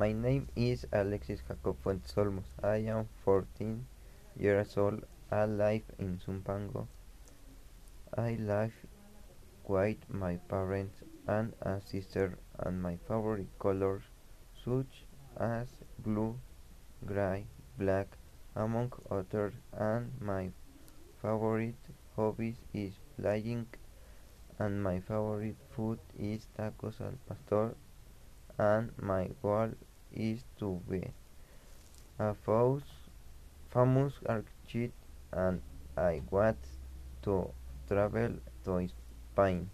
My name is Alexis Jacob Fuentes Olmos. I am 14 years old. I live in Zumpango. I live with my parents and a sister and my favorite colors such as blue, gray, black, among others and my favorite hobbies is flying and my favorite food is tacos al pastor and my goal is to be a famous architect and I want to travel to Spain.